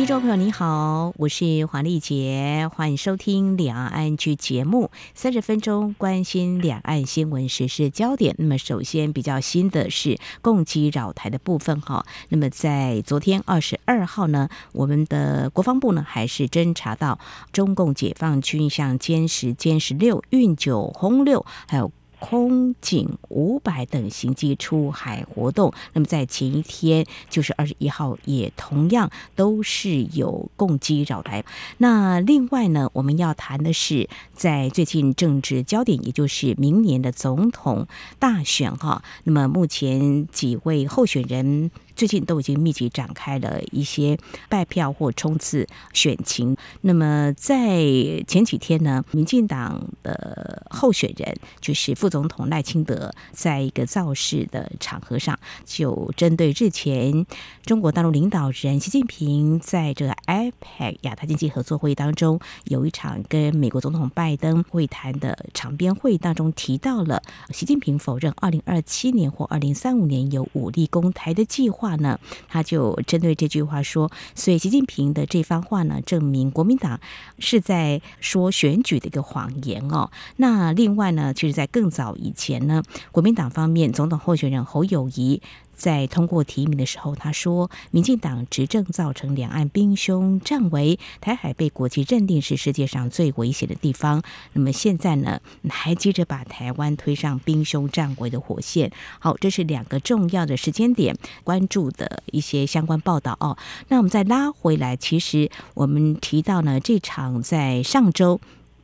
听众朋友你好，我是黄丽杰，欢迎收听两岸 ING 节目，三十分钟关心两岸新闻时事焦点。那么首先比较新的是共机扰台的部分哈。那么在昨天二十二号呢，我们的国防部呢还是侦查到中共解放军向歼十、歼十六、运九、轰六还有。空警五百等型机出海活动，那么在前一天，就是二十一号，也同样都是有共机扰台。那另外呢，我们要谈的是，在最近政治焦点，也就是明年的总统大选哈。那么目前几位候选人。最近都已经密集展开了一些拜票或冲刺选情。那么在前几天呢，民进党的候选人就是副总统赖清德，在一个造势的场合上，就针对日前中国大陆领导人习近平在这个 APEC 亚太经济合作会议当中有一场跟美国总统拜登会谈的场边会当中提到了习近平否认二零二七年或二零三五年有武力攻台的计划。呢，他就针对这句话说，所以习近平的这番话呢，证明国民党是在说选举的一个谎言哦。那另外呢，其实，在更早早以前呢，国民党方面总统候选人侯友谊。在通过提名的时候，他说，民进党执政造成两岸兵凶战危，台海被国际认定是世界上最危险的地方。那么现在呢，还接着把台湾推上兵凶战危的火线。好，这是两个重要的时间点，关注的一些相关报道哦。那我们再拉回来，其实我们提到呢，这场在上周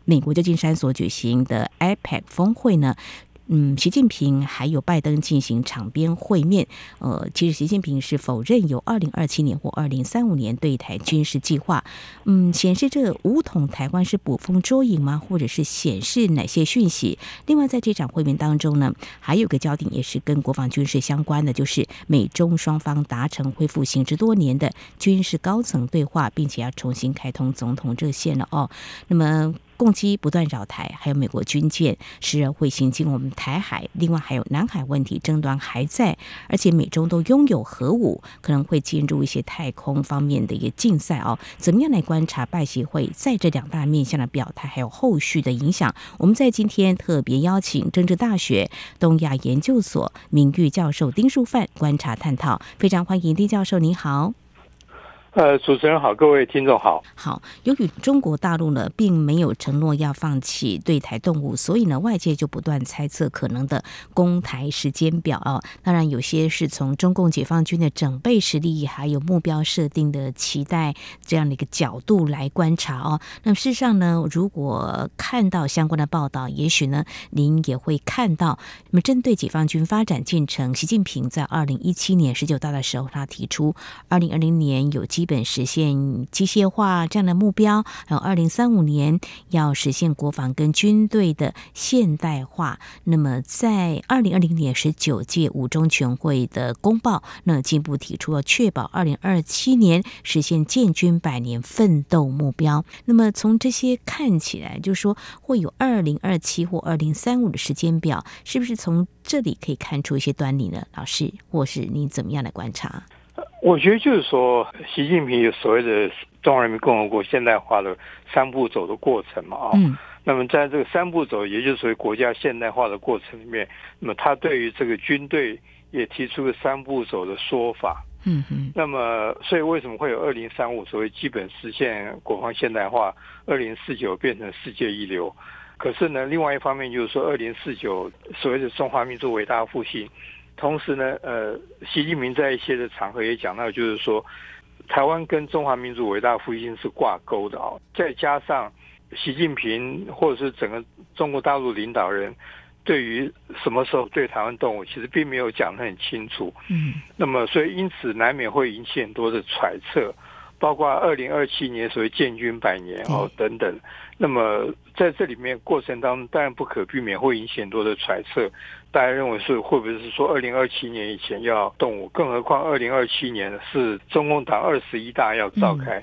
美国旧金山所举行的 APEC 峰会呢。嗯，习近平还有拜登进行场边会面。呃，其实习近平是否认有二零二七年或二零三五年对台军事计划。嗯，显示这个武统台湾是捕风捉影吗？或者是显示哪些讯息？另外，在这场会面当中呢，还有个焦点也是跟国防军事相关的，就是美中双方达成恢复行之多年的军事高层对话，并且要重新开通总统热线了哦。那么。共机不断扰台，还有美国军舰时而会行经我们台海，另外还有南海问题争端还在，而且美中都拥有核武，可能会进入一些太空方面的一个竞赛哦。怎么样来观察拜协会在这两大面向的表态，还有后续的影响？我们在今天特别邀请政治大学东亚研究所名誉教授丁树范观察探讨，非常欢迎丁教授，您好。呃，主持人好，各位听众好。好，由于中国大陆呢，并没有承诺要放弃对台动武，所以呢，外界就不断猜测可能的攻台时间表啊。当然，有些是从中共解放军的整备实力，还有目标设定的期待这样的一个角度来观察哦。那么事实上呢，如果看到相关的报道，也许呢，您也会看到，那么针对解放军发展进程，习近平在二零一七年十九大的时候，他提出二零二零年有机。本实现机械化这样的目标，还有二零三五年要实现国防跟军队的现代化。那么在二零二零年十九届五中全会的公报，那进一步提出要确保二零二七年实现建军百年奋斗目标。那么从这些看起来，就是说会有二零二七或二零三五的时间表，是不是从这里可以看出一些端倪呢？老师，或是你怎么样来观察？我觉得就是说，习近平有所谓的中华人民共和国现代化的三步走的过程嘛啊，嗯，那么在这个三步走，也就是所谓国家现代化的过程里面，那么他对于这个军队也提出了三步走的说法，嗯嗯，那么所以为什么会有二零三五所谓基本实现国防现代化，二零四九变成世界一流，可是呢，另外一方面就是说二零四九所谓的中华民族伟大复兴。同时呢，呃，习近平在一些的场合也讲到，就是说，台湾跟中华民族伟大复兴是挂钩的啊。再加上习近平或者是整个中国大陆领导人对于什么时候对台湾动武，其实并没有讲得很清楚。嗯。那么，所以因此难免会引起很多的揣测，包括二零二七年所谓建军百年哦等等。那么在这里面过程当中，当然不可避免会引起很多的揣测。大家认为是会不会是说二零二七年以前要动武？更何况二零二七年是中共党二十一大要召开，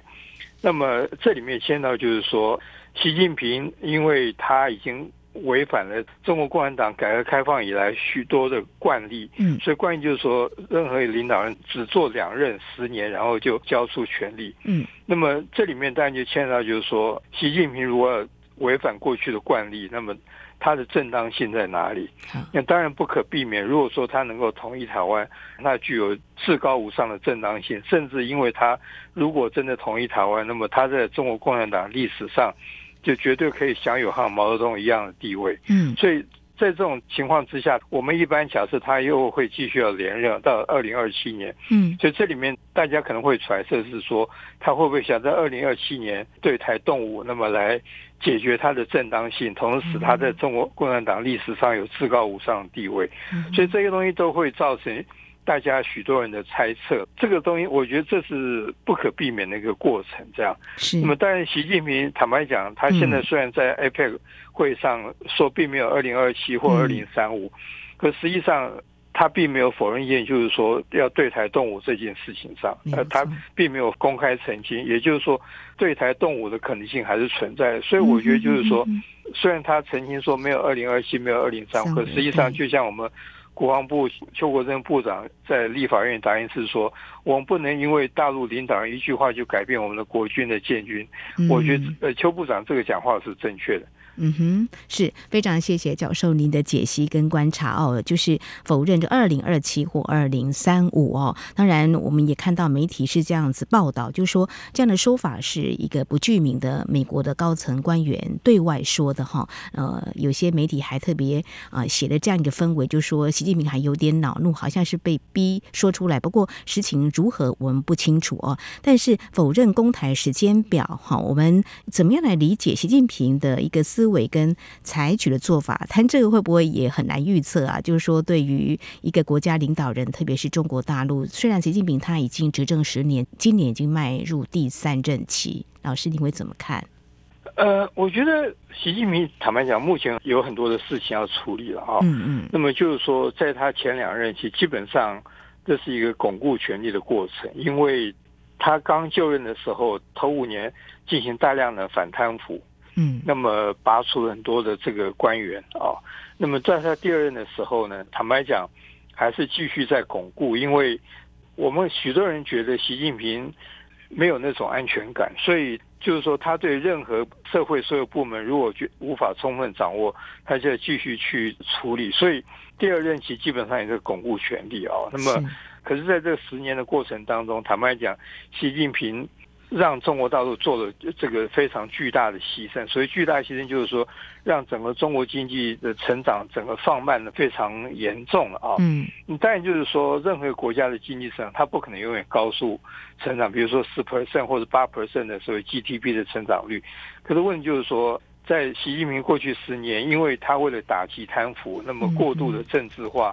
那么这里面牵到就是说，习近平因为他已经违反了中国共产党改革开放以来许多的惯例，嗯，所以惯例就是说，任何领导人只做两任十年，然后就交出权力，嗯，那么这里面当然就牵到就是说，习近平如果违反过去的惯例，那么。他的正当性在哪里？那当然不可避免。如果说他能够统一台湾，那具有至高无上的正当性。甚至因为他如果真的统一台湾，那么他在中国共产党历史上就绝对可以享有和毛泽东一样的地位。嗯，所以在这种情况之下，我们一般假设他又会继续要连任到二零二七年。嗯，所以这里面大家可能会揣测是说，他会不会想在二零二七年对台动武，那么来。解决他的正当性，同时使它在中国共产党历史上有至高无上的地位，所以这些东西都会造成大家许多人的猜测。这个东西，我觉得这是不可避免的一个过程。这样，是。那么，当然，习近平坦白讲，他现在虽然在 APEC 会上说并没有二零二七或二零三五，可实际上。他并没有否认一点，就是说要对台动武这件事情上，呃，他并没有公开澄清，也就是说对台动武的可能性还是存在。所以我觉得就是说，虽然他澄清说没有二零二七，没有二零三五，可实际上就像我们国防部邱国正部长在立法院答应是说，我们不能因为大陆领导人一句话就改变我们的国军的建军。我觉得呃，邱部长这个讲话是正确的。嗯哼，是非常谢谢教授您的解析跟观察哦，就是否认这二零二七或二零三五哦。当然，我们也看到媒体是这样子报道，就是说这样的说法是一个不具名的美国的高层官员对外说的哈。呃，有些媒体还特别啊写了这样一个氛围，就说习近平还有点恼怒，好像是被逼说出来。不过实情如何我们不清楚哦。但是否认公台时间表哈，我们怎么样来理解习近平的一个思？思维跟采取的做法，谈这个会不会也很难预测啊？就是说，对于一个国家领导人，特别是中国大陆，虽然习近平他已经执政十年，今年已经迈入第三任期，老师你会怎么看？呃，我觉得习近平坦白讲，目前有很多的事情要处理了啊。嗯嗯。那么就是说，在他前两任期，基本上这是一个巩固权力的过程，因为他刚就任的时候，头五年进行大量的反贪腐。嗯，那么拔除了很多的这个官员啊，那么在他第二任的时候呢，坦白讲，还是继续在巩固，因为我们许多人觉得习近平没有那种安全感，所以就是说他对任何社会所有部门如果觉无法充分掌握，他就要继续去处理，所以第二任期基本上也是巩固权力啊。那么，可是在这十年的过程当中，坦白讲，习近平。让中国大陆做了这个非常巨大的牺牲，所以巨大的牺牲就是说，让整个中国经济的成长整个放慢的非常严重了啊。嗯，当然就是说，任何国家的经济成长，它不可能永远高速成长，比如说四 percent 或者八 percent 的所谓 GDP 的成长率。可是问题就是说，在习近平过去十年，因为他为了打击贪腐，那么过度的政治化。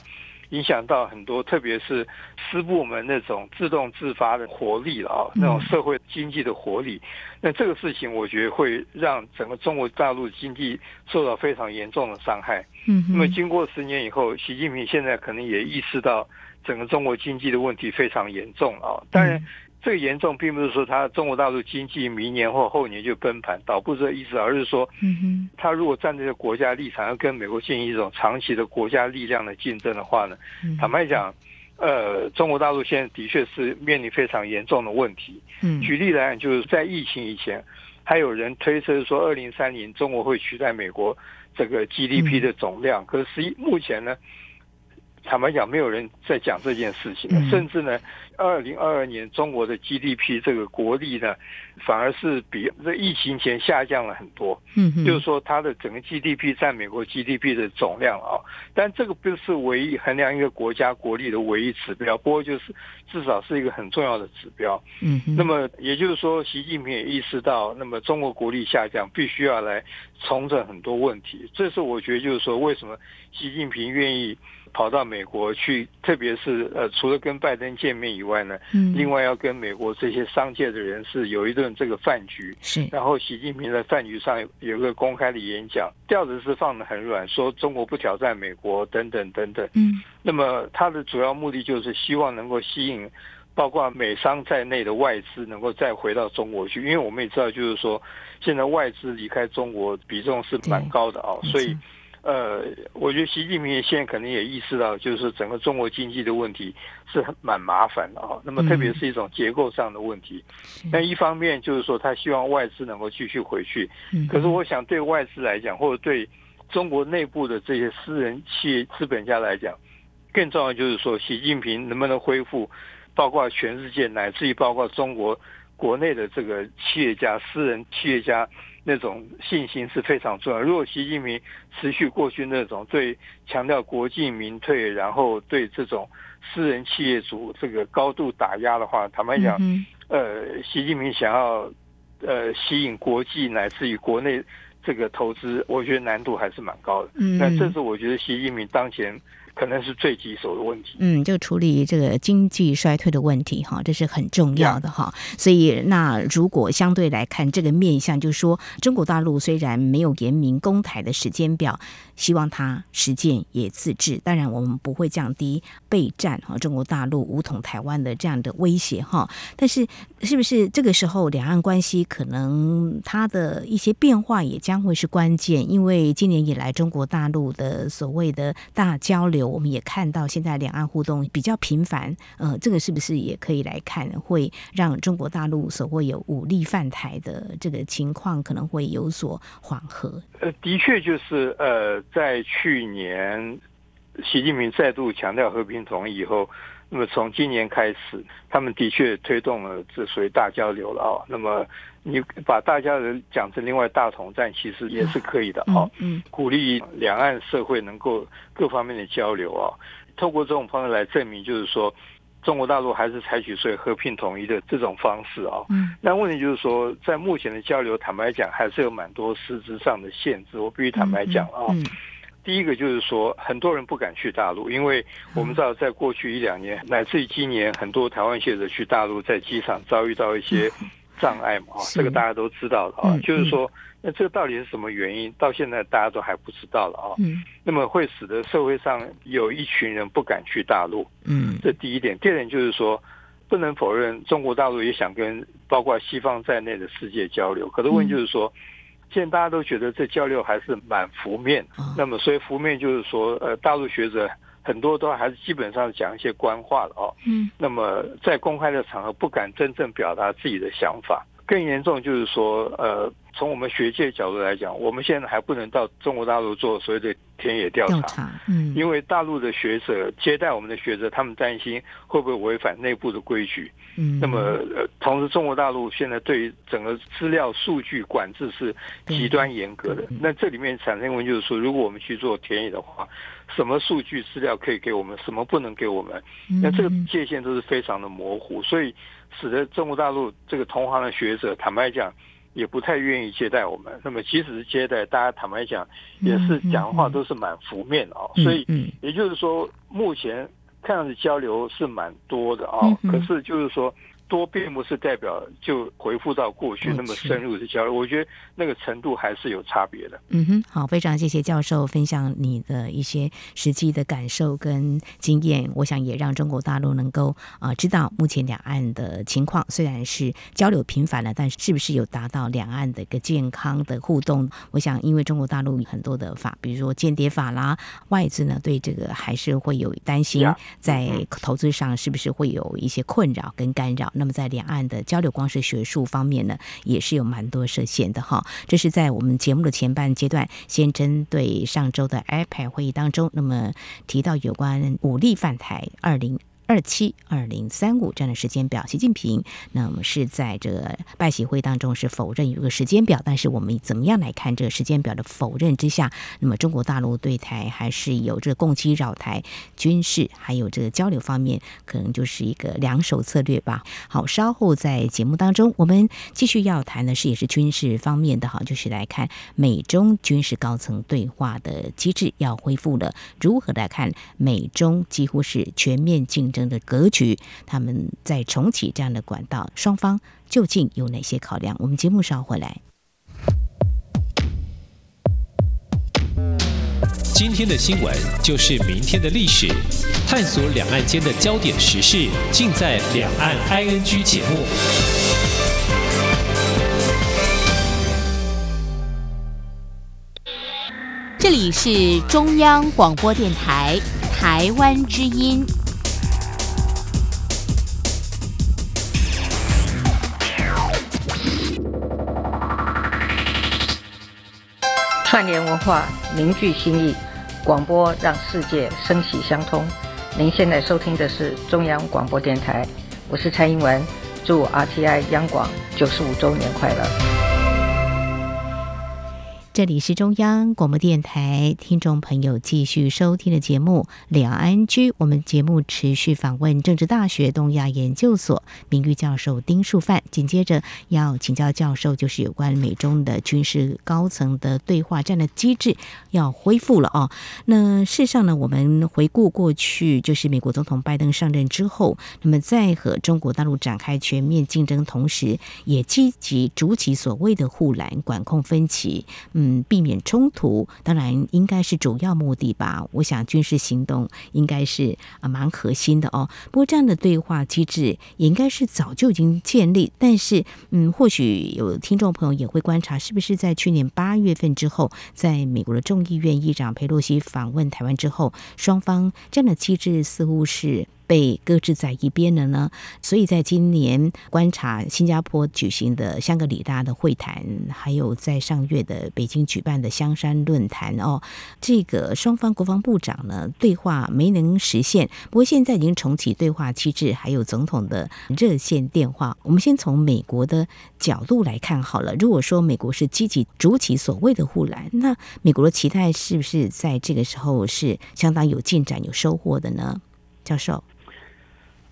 影响到很多，特别是私部门那种自动自发的活力了啊，那种社会经济的活力。那这个事情，我觉得会让整个中国大陆经济受到非常严重的伤害。嗯，那么经过十年以后，习近平现在可能也意识到整个中国经济的问题非常严重啊。当然。这个严重，并不是说他中国大陆经济明年或后年就崩盘，倒不是这意思，而是说，他如果站在这个国家立场，要跟美国进行一种长期的国家力量的竞争的话呢，坦白讲，呃，中国大陆现在的确是面临非常严重的问题。举例来讲，就是在疫情以前，还有人推测说，二零三零中国会取代美国这个 GDP 的总量，可是实际目前呢，坦白讲，没有人在讲这件事情，甚至呢。二零二二年，中国的 GDP 这个国力呢，反而是比这疫情前下降了很多。嗯，就是说它的整个 GDP 占美国 GDP 的总量啊，但这个不是唯一衡量一个国家国力的唯一指标，不过就是至少是一个很重要的指标。嗯，那么也就是说，习近平也意识到，那么中国国力下降，必须要来重整很多问题。这是我觉得就是说，为什么习近平愿意。跑到美国去，特别是呃，除了跟拜登见面以外呢，嗯，另外要跟美国这些商界的人士有一顿这个饭局，是。然后习近平在饭局上有个公开的演讲，调子是放得很软，说中国不挑战美国等等等等。嗯，那么他的主要目的就是希望能够吸引。包括美商在内的外资能够再回到中国去，因为我们也知道，就是说现在外资离开中国比重是蛮高的啊，所以。呃，我觉得习近平现在可能也意识到，就是整个中国经济的问题是很蛮麻烦的啊。那么特别是一种结构上的问题。那一方面就是说，他希望外资能够继续回去。可是我想对外资来讲，或者对中国内部的这些私人企业资本家来讲，更重要就是说，习近平能不能恢复，包括全世界乃至于包括中国国内的这个企业家、私人企业家。那种信心是非常重要。如果习近平持续过去那种对强调国进民退，然后对这种私人企业主这个高度打压的话，坦白讲，嗯、呃，习近平想要呃吸引国际乃至于国内这个投资，我觉得难度还是蛮高的。嗯，那这是我觉得习近平当前。可能是最棘手的问题。嗯，就处理这个经济衰退的问题哈，这是很重要的哈。所以，那如果相对来看这个面向，就是说中国大陆虽然没有严明攻台的时间表，希望它实践也自治。当然，我们不会降低备战哈，中国大陆武统台湾的这样的威胁哈。但是，是不是这个时候两岸关系可能它的一些变化也将会是关键？因为今年以来中国大陆的所谓的大交流。我们也看到现在两岸互动比较频繁，呃，这个是不是也可以来看，会让中国大陆所谓有武力犯台的这个情况可能会有所缓和？呃，的确就是呃，在去年习近平再度强调和平统一以后，那么从今年开始，他们的确推动了这属于大交流了啊。那么你把大家人讲成另外大统战，其实也是可以的啊。嗯，鼓励两岸社会能够各方面的交流啊，透过这种方式来证明，就是说中国大陆还是采取所谓和平统一的这种方式啊。嗯，那问题就是说，在目前的交流，坦白讲，还是有蛮多实质上的限制。我必须坦白讲啊。第一个就是说，很多人不敢去大陆，因为我们知道，在过去一两年，乃至于今年，很多台湾学者去大陆，在机场遭遇到一些障碍嘛，这个大家都知道的啊。就是说，那这个到底是什么原因？到现在大家都还不知道了啊。那么会使得社会上有一群人不敢去大陆。嗯，这第一点。第二点就是说，不能否认中国大陆也想跟包括西方在内的世界交流，可是问题就是说。现在大家都觉得这交流还是蛮浮面，那么所以浮面就是说，呃，大陆学者很多都还是基本上讲一些官话了哦。嗯。那么在公开的场合不敢真正表达自己的想法，更严重就是说，呃，从我们学界角度来讲，我们现在还不能到中国大陆做所谓的田野调查。嗯。因为大陆的学者接待我们的学者，他们担心会不会违反内部的规矩。嗯，那么呃，同时中国大陆现在对于整个资料数据管制是极端严格的。那这里面产生问题就是说，如果我们去做田野的话，什么数据资料可以给我们，什么不能给我们？那这个界限都是非常的模糊，所以使得中国大陆这个同行的学者坦白讲也不太愿意接待我们。那么即使是接待，大家坦白讲也是讲话都是蛮负面的啊。所以也就是说，目前。看样子交流是蛮多的啊，可是就是说。多并不是代表就回复到过去那么深入的交流，我觉得那个程度还是有差别的。嗯哼，好，非常谢谢教授分享你的一些实际的感受跟经验，我想也让中国大陆能够啊知道目前两岸的情况，虽然是交流频繁了，但是是不是有达到两岸的一个健康的互动？我想，因为中国大陆很多的法，比如说间谍法啦，外资呢对这个还是会有担心，在投资上是不是会有一些困扰跟干扰？那么在两岸的交流，光是学术方面呢，也是有蛮多涉险的哈。这是在我们节目的前半阶段，先针对上周的 IPAD 会议当中，那么提到有关武力犯台二零。二七二零三五这样的时间表，习近平那么是在这个拜习会当中是否认有个时间表，但是我们怎么样来看这个时间表的否认之下，那么中国大陆对台还是有这个攻击扰台军事，还有这个交流方面，可能就是一个两手策略吧。好，稍后在节目当中，我们继续要谈的是也是军事方面的哈，就是来看美中军事高层对话的机制要恢复了，如何来看美中几乎是全面竞争的格局，他们在重启这样的管道，双方究竟有哪些考量？我们节目稍回来。今天的新闻就是明天的历史，探索两岸间的焦点时事，尽在《两岸 ING》节目。这里是中央广播电台台湾之音。串联文化，凝聚心意，广播让世界声息相通。您现在收听的是中央广播电台，我是蔡英文，祝 RTI 央广九十五周年快乐。这里是中央广播电台，听众朋友继续收听的节目《两岸居》。我们节目持续访问政治大学东亚研究所名誉教授丁树范。紧接着要请教教授，就是有关美中的军事高层的对话战的机制要恢复了哦。那事实上呢，我们回顾过去，就是美国总统拜登上任之后，那么在和中国大陆展开全面竞争同时，也积极筑起所谓的护栏，管控分歧。嗯避免冲突，当然应该是主要目的吧。我想军事行动应该是啊蛮核心的哦。不过这样的对话机制也应该是早就已经建立，但是嗯，或许有听众朋友也会观察，是不是在去年八月份之后，在美国的众议院议长佩洛西访问台湾之后，双方这样的机制似乎是。被搁置在一边了呢，所以在今年观察新加坡举行的香格里拉的会谈，还有在上月的北京举办的香山论坛哦，这个双方国防部长呢对话没能实现，不过现在已经重启对话机制，还有总统的热线电话。我们先从美国的角度来看好了，如果说美国是积极筑起所谓的护栏，那美国的期待是不是在这个时候是相当有进展、有收获的呢？教授。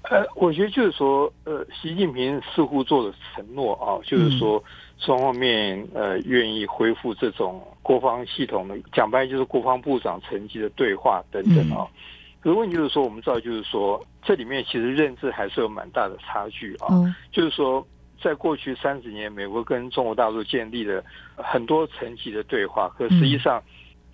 呃，我觉得就是说，呃，习近平似乎做了承诺啊，就是说双方面呃愿意恢复这种国防系统的，讲白就是国防部长层级的对话等等啊。可是问题就是说，我们知道就是说，这里面其实认知还是有蛮大的差距啊。就是说，在过去三十年，美国跟中国大陆建立了很多层级的对话，可实际上，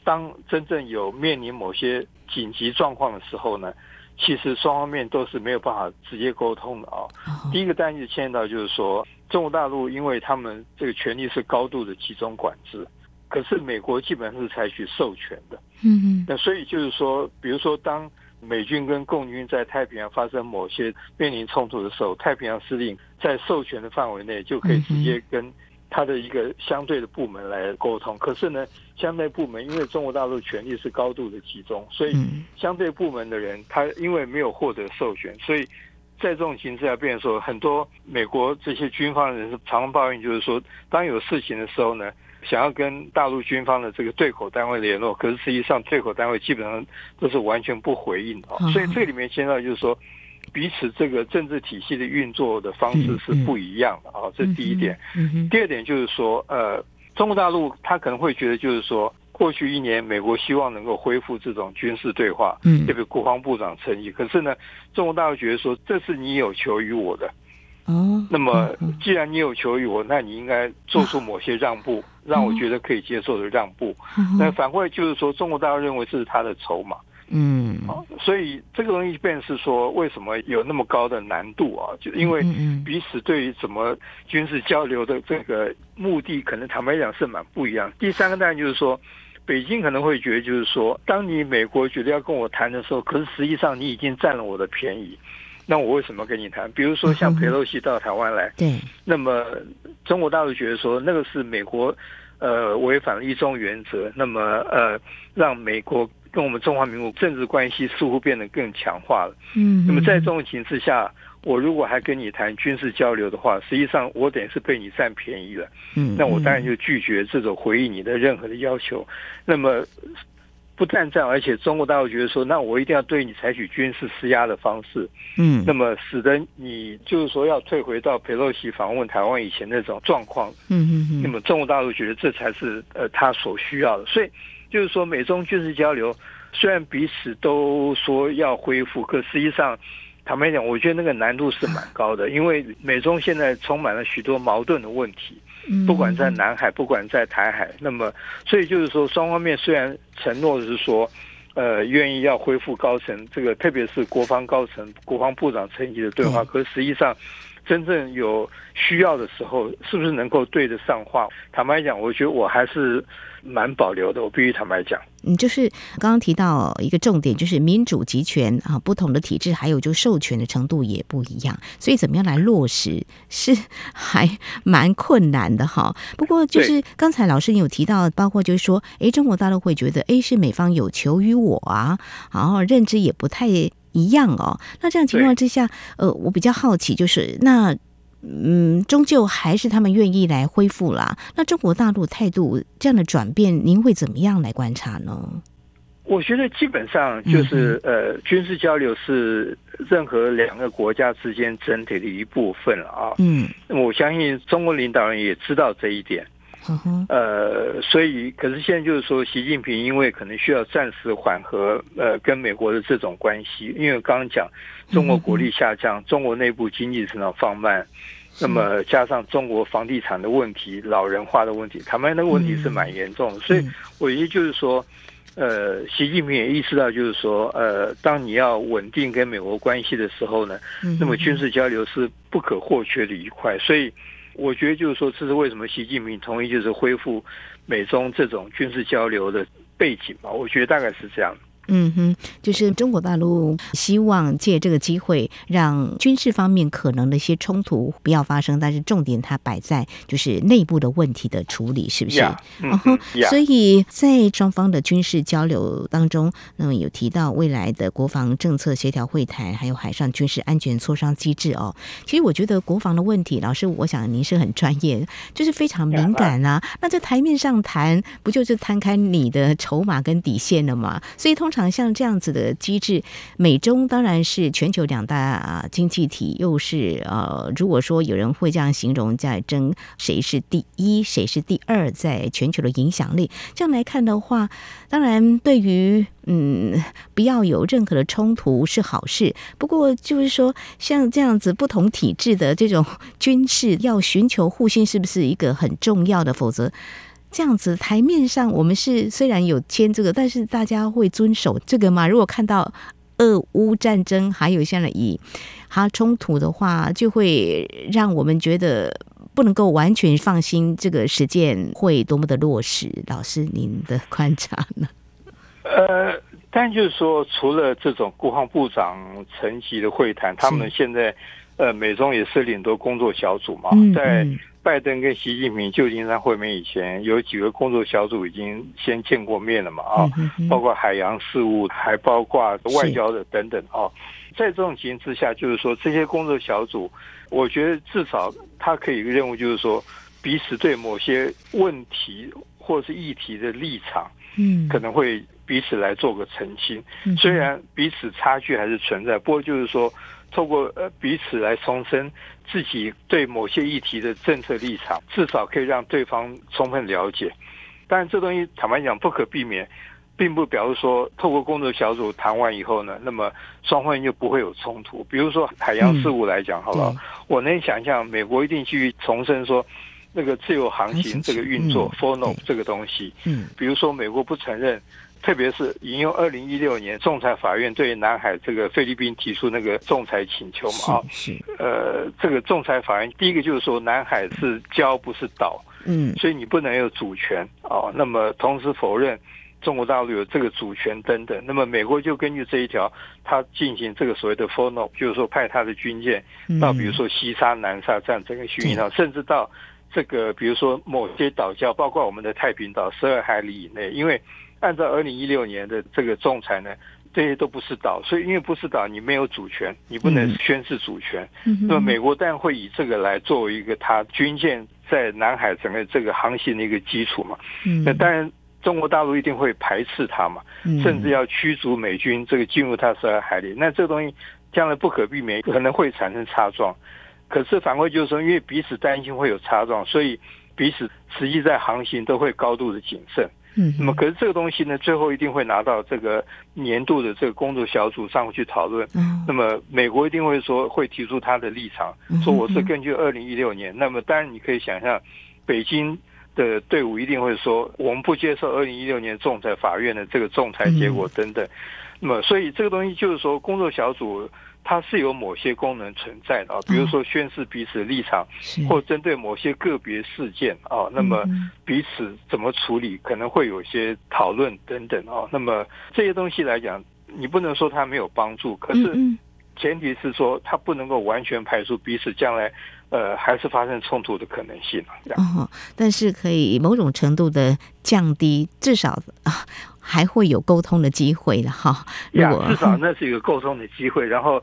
当真正有面临某些紧急状况的时候呢，其实双方面都是没有办法直接沟通的啊。第一个单子牵涉到就是说，中国大陆因为他们这个权力是高度的集中管制，可是美国基本上是采取授权的。嗯嗯。那所以就是说，比如说当美军跟共军在太平洋发生某些面临冲突的时候，太平洋司令在授权的范围内就可以直接跟。他的一个相对的部门来沟通，可是呢，相对部门因为中国大陆权力是高度的集中，所以相对部门的人他因为没有获得授权，所以在这种情况下，变成说很多美国这些军方的人是常常抱怨，就是说当有事情的时候呢，想要跟大陆军方的这个对口单位联络，可是实际上对口单位基本上都是完全不回应的，所以这里面现在就是说。彼此这个政治体系的运作的方式是不一样的啊，这是第一点。第二点就是说，呃，中国大陆他可能会觉得，就是说，过去一年美国希望能够恢复这种军事对话，嗯，这个国防部长称意。可是呢，中国大陆觉得说，这是你有求于我的，哦，那么既然你有求于我，那你应该做出某些让步，让我觉得可以接受的让步。那反过来就是说，中国大陆认为这是他的筹码。嗯，所以这个东西便是说，为什么有那么高的难度啊？就因为彼此对于怎么军事交流的这个目的，可能坦白讲是蛮不一样。第三个当然就是说，北京可能会觉得，就是说，当你美国觉得要跟我谈的时候，可是实际上你已经占了我的便宜，那我为什么跟你谈？比如说像佩洛西到台湾来，对，那么中国大陆觉得说，那个是美国呃违反了一中原则，那么呃让美国。跟我们中华民国政治关系似乎变得更强化了。嗯，那么在这种情况下，我如果还跟你谈军事交流的话，实际上我等于是被你占便宜了。嗯，那我当然就拒绝这种回应你的任何的要求。那么不但这样，而且中国大陆觉得说，那我一定要对你采取军事施压的方式。嗯，那么使得你就是说要退回到佩洛西访问台湾以前那种状况。嗯嗯嗯。那么中国大陆觉得这才是呃他所需要的，所以。就是说，美中军事交流虽然彼此都说要恢复，可实际上坦白讲，我觉得那个难度是蛮高的，因为美中现在充满了许多矛盾的问题，不管在南海，不管在台海，那么所以就是说，双方面虽然承诺是说，呃，愿意要恢复高层这个，特别是国防高层、国防部长层级的对话，可实际上。真正有需要的时候，是不是能够对得上话？坦白讲，我觉得我还是蛮保留的。我必须坦白讲，嗯，就是刚刚提到一个重点，就是民主集权啊，不同的体制，还有就授权的程度也不一样，所以怎么样来落实是还蛮困难的哈。不过就是刚才老师你有提到，包括就是说，哎，中国大陆会觉得，哎，是美方有求于我啊，然后认知也不太。一样哦，那这样情况之下，呃，我比较好奇，就是那，嗯，终究还是他们愿意来恢复啦。那中国大陆态度这样的转变，您会怎么样来观察呢？我觉得基本上就是，嗯、呃，军事交流是任何两个国家之间整体的一部分了啊。嗯，我相信中国领导人也知道这一点。呃，所以，可是现在就是说，习近平因为可能需要暂时缓和呃跟美国的这种关系，因为刚刚讲中国国力下降，中国内部经济成长放慢，那么加上中国房地产的问题、老人化的问题，他们那个问题是蛮严重的。所以，我觉得就是说，呃，习近平也意识到，就是说，呃，当你要稳定跟美国关系的时候呢，那么军事交流是不可或缺的一块，所以。我觉得就是说，这是为什么习近平同意就是恢复美中这种军事交流的背景吧？我觉得大概是这样。嗯哼，就是中国大陆希望借这个机会，让军事方面可能的一些冲突不要发生，但是重点它摆在就是内部的问题的处理，是不是？然、后、uh-huh, 所以在双方的军事交流当中，那么有提到未来的国防政策协调会谈，还有海上军事安全磋商机制哦。其实我觉得国防的问题，老师，我想您是很专业，就是非常敏感啊。Yeah, 那在台面上谈，不就是摊开你的筹码跟底线了吗？所以通常。像这样子的机制，美中当然是全球两大啊经济体，又是呃，如果说有人会这样形容，在争谁是第一，谁是第二，在全球的影响力，这样来看的话，当然对于嗯，不要有任何的冲突是好事。不过就是说，像这样子不同体制的这种军事，要寻求互信，是不是一个很重要的？否则。这样子台面上，我们是虽然有签这个，但是大家会遵守这个吗？如果看到俄乌战争，还有现在以哈冲突的话，就会让我们觉得不能够完全放心，这个实践会多么的落实。老师，您的观察呢？呃，但就是说，除了这种国防部长层级的会谈，他们现在呃，美中也设立很多工作小组嘛，在。拜登跟习近平旧金山会面以前，有几个工作小组已经先见过面了嘛？啊，包括海洋事务，还包括外交的等等啊。在这种情形之下，就是说这些工作小组，我觉得至少他可以任务就是说，彼此对某些问题或是议题的立场，嗯，可能会彼此来做个澄清。虽然彼此差距还是存在，不过就是说。透过呃彼此来重申自己对某些议题的政策立场，至少可以让对方充分了解。当然，这东西坦白讲不可避免，并不表示说透过工作小组谈完以后呢，那么双方就不会有冲突。比如说海洋事务来讲，好了，我能想象美国一定去重申说那个自由航行这个运作 FORNOP 这个东西。嗯，比如说美国不承认。特别是引用二零一六年仲裁法院对南海这个菲律宾提出那个仲裁请求嘛啊，是呃，这个仲裁法院第一个就是说南海是礁不是岛，嗯，所以你不能有主权啊。那么同时否认中国大陆有这个主权等等。那么美国就根据这一条，他进行这个所谓的 FORNOP，就是说派他的军舰到比如说西沙、南沙这样整个巡弋上，甚至到这个比如说某些岛礁，包括我们的太平岛十二海里以内，因为。按照二零一六年的这个仲裁呢，这些都不是岛，所以因为不是岛，你没有主权，你不能宣示主权。嗯、那么美国当然会以这个来作为一个它军舰在南海整个这个航行的一个基础嘛。嗯、那当然中国大陆一定会排斥它嘛，甚至要驱逐美军这个进入它十二海里。那这个东西将来不可避免可能会产生擦撞，可是反过就是说，因为彼此担心会有擦撞，所以彼此实际在航行都会高度的谨慎。嗯，那么可是这个东西呢，最后一定会拿到这个年度的这个工作小组上去讨论。嗯，那么美国一定会说会提出他的立场，说我是根据二零一六年。那么当然你可以想象，北京的队伍一定会说，我们不接受二零一六年仲裁法院的这个仲裁结果等等。那么所以这个东西就是说，工作小组。它是有某些功能存在的啊，比如说宣示彼此立场，或针对某些个别事件啊，那么彼此怎么处理，可能会有一些讨论等等啊。那么这些东西来讲，你不能说它没有帮助，可是前提是说它不能够完全排除彼此将来呃还是发生冲突的可能性啊。哦，但是可以某种程度的降低，至少啊。还会有沟通的机会了哈，呀，至少那是一个沟通的机会，然后。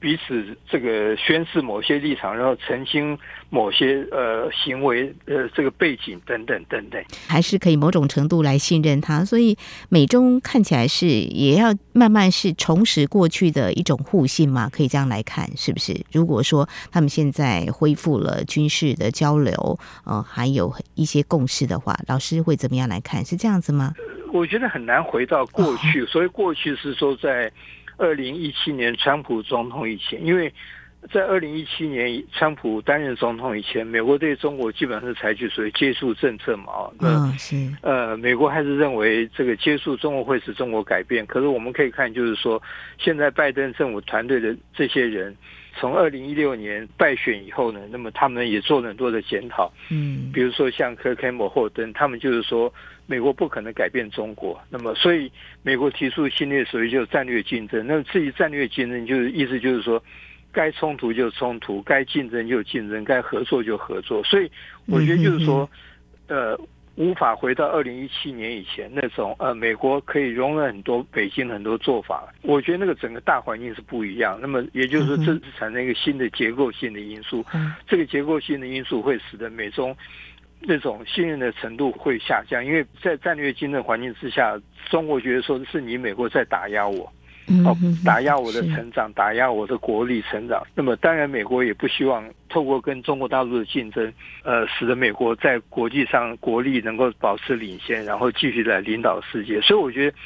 彼此这个宣示某些立场，然后澄清某些呃行为呃这个背景等等等等，还是可以某种程度来信任他。所以美中看起来是也要慢慢是重拾过去的一种互信嘛？可以这样来看，是不是？如果说他们现在恢复了军事的交流，呃，还有一些共识的话，老师会怎么样来看？是这样子吗？我觉得很难回到过去，哦、所以过去是说在。二零一七年，川普总统以前，因为在二零一七年川普担任总统以前，美国对中国基本上是采取所谓接触政策嘛，啊，那是呃，美国还是认为这个接触中国会使中国改变。可是我们可以看，就是说，现在拜登政府团队的这些人，从二零一六年败选以后呢，那么他们也做了很多的检讨，嗯，比如说像柯肯莫霍登，他们就是说。美国不可能改变中国，那么所以美国提出新的所谓就战略竞争。那么至于战略竞争，就是意思就是说，该冲突就冲突，该竞争就竞争，该合作就合作。所以我觉得就是说，呃，无法回到二零一七年以前那种呃，美国可以容忍很多北京很多做法。我觉得那个整个大环境是不一样。那么也就是说，这是产生一个新的结构性的因素。这个结构性的因素会使得美中。那种信任的程度会下降，因为在战略竞争环境之下，中国觉得说是你美国在打压我，哦，打压我的成长，打压我的国力成长。那么当然，美国也不希望透过跟中国大陆的竞争，呃，使得美国在国际上国力能够保持领先，然后继续来领导世界。所以我觉得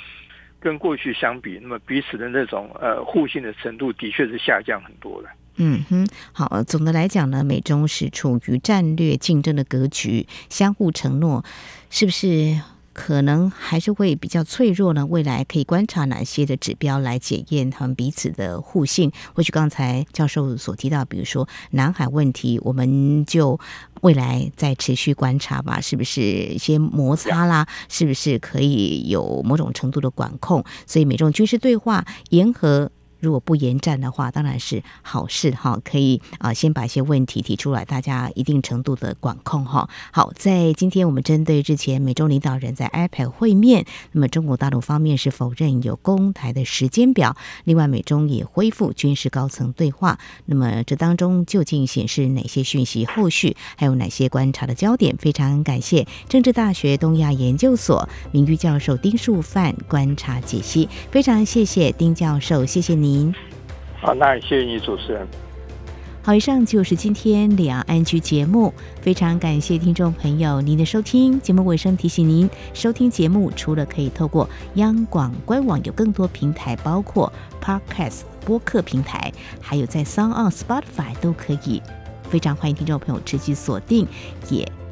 跟过去相比，那么彼此的那种呃互信的程度的确是下降很多了。嗯哼，好，总的来讲呢，美中是处于战略竞争的格局，相互承诺，是不是可能还是会比较脆弱呢？未来可以观察哪些的指标来检验他们彼此的互信？或许刚才教授所提到，比如说南海问题，我们就未来再持续观察吧，是不是一些摩擦啦？是不是可以有某种程度的管控？所以美中军事对话沿河。如果不延战的话，当然是好事哈，可以啊，先把一些问题提出来，大家一定程度的管控哈。好，在今天我们针对之前美中领导人在 IPEF 会面，那么中国大陆方面是否认有攻台的时间表，另外美中也恢复军事高层对话，那么这当中究竟显示哪些讯息？后续还有哪些观察的焦点？非常感谢政治大学东亚研究所名誉教授丁树范观察解析，非常谢谢丁教授，谢谢您你。好，那也谢谢你主持人。好，以上就是今天两岸 ING 节目，非常感谢听众朋友您的收听。节目尾声提醒您，收听节目除了可以透过央广官网，有更多平台，包括 Podcast 播客平台，还有在 SoundOn Spotify 都可以。非常欢迎听众朋友持续锁定，也。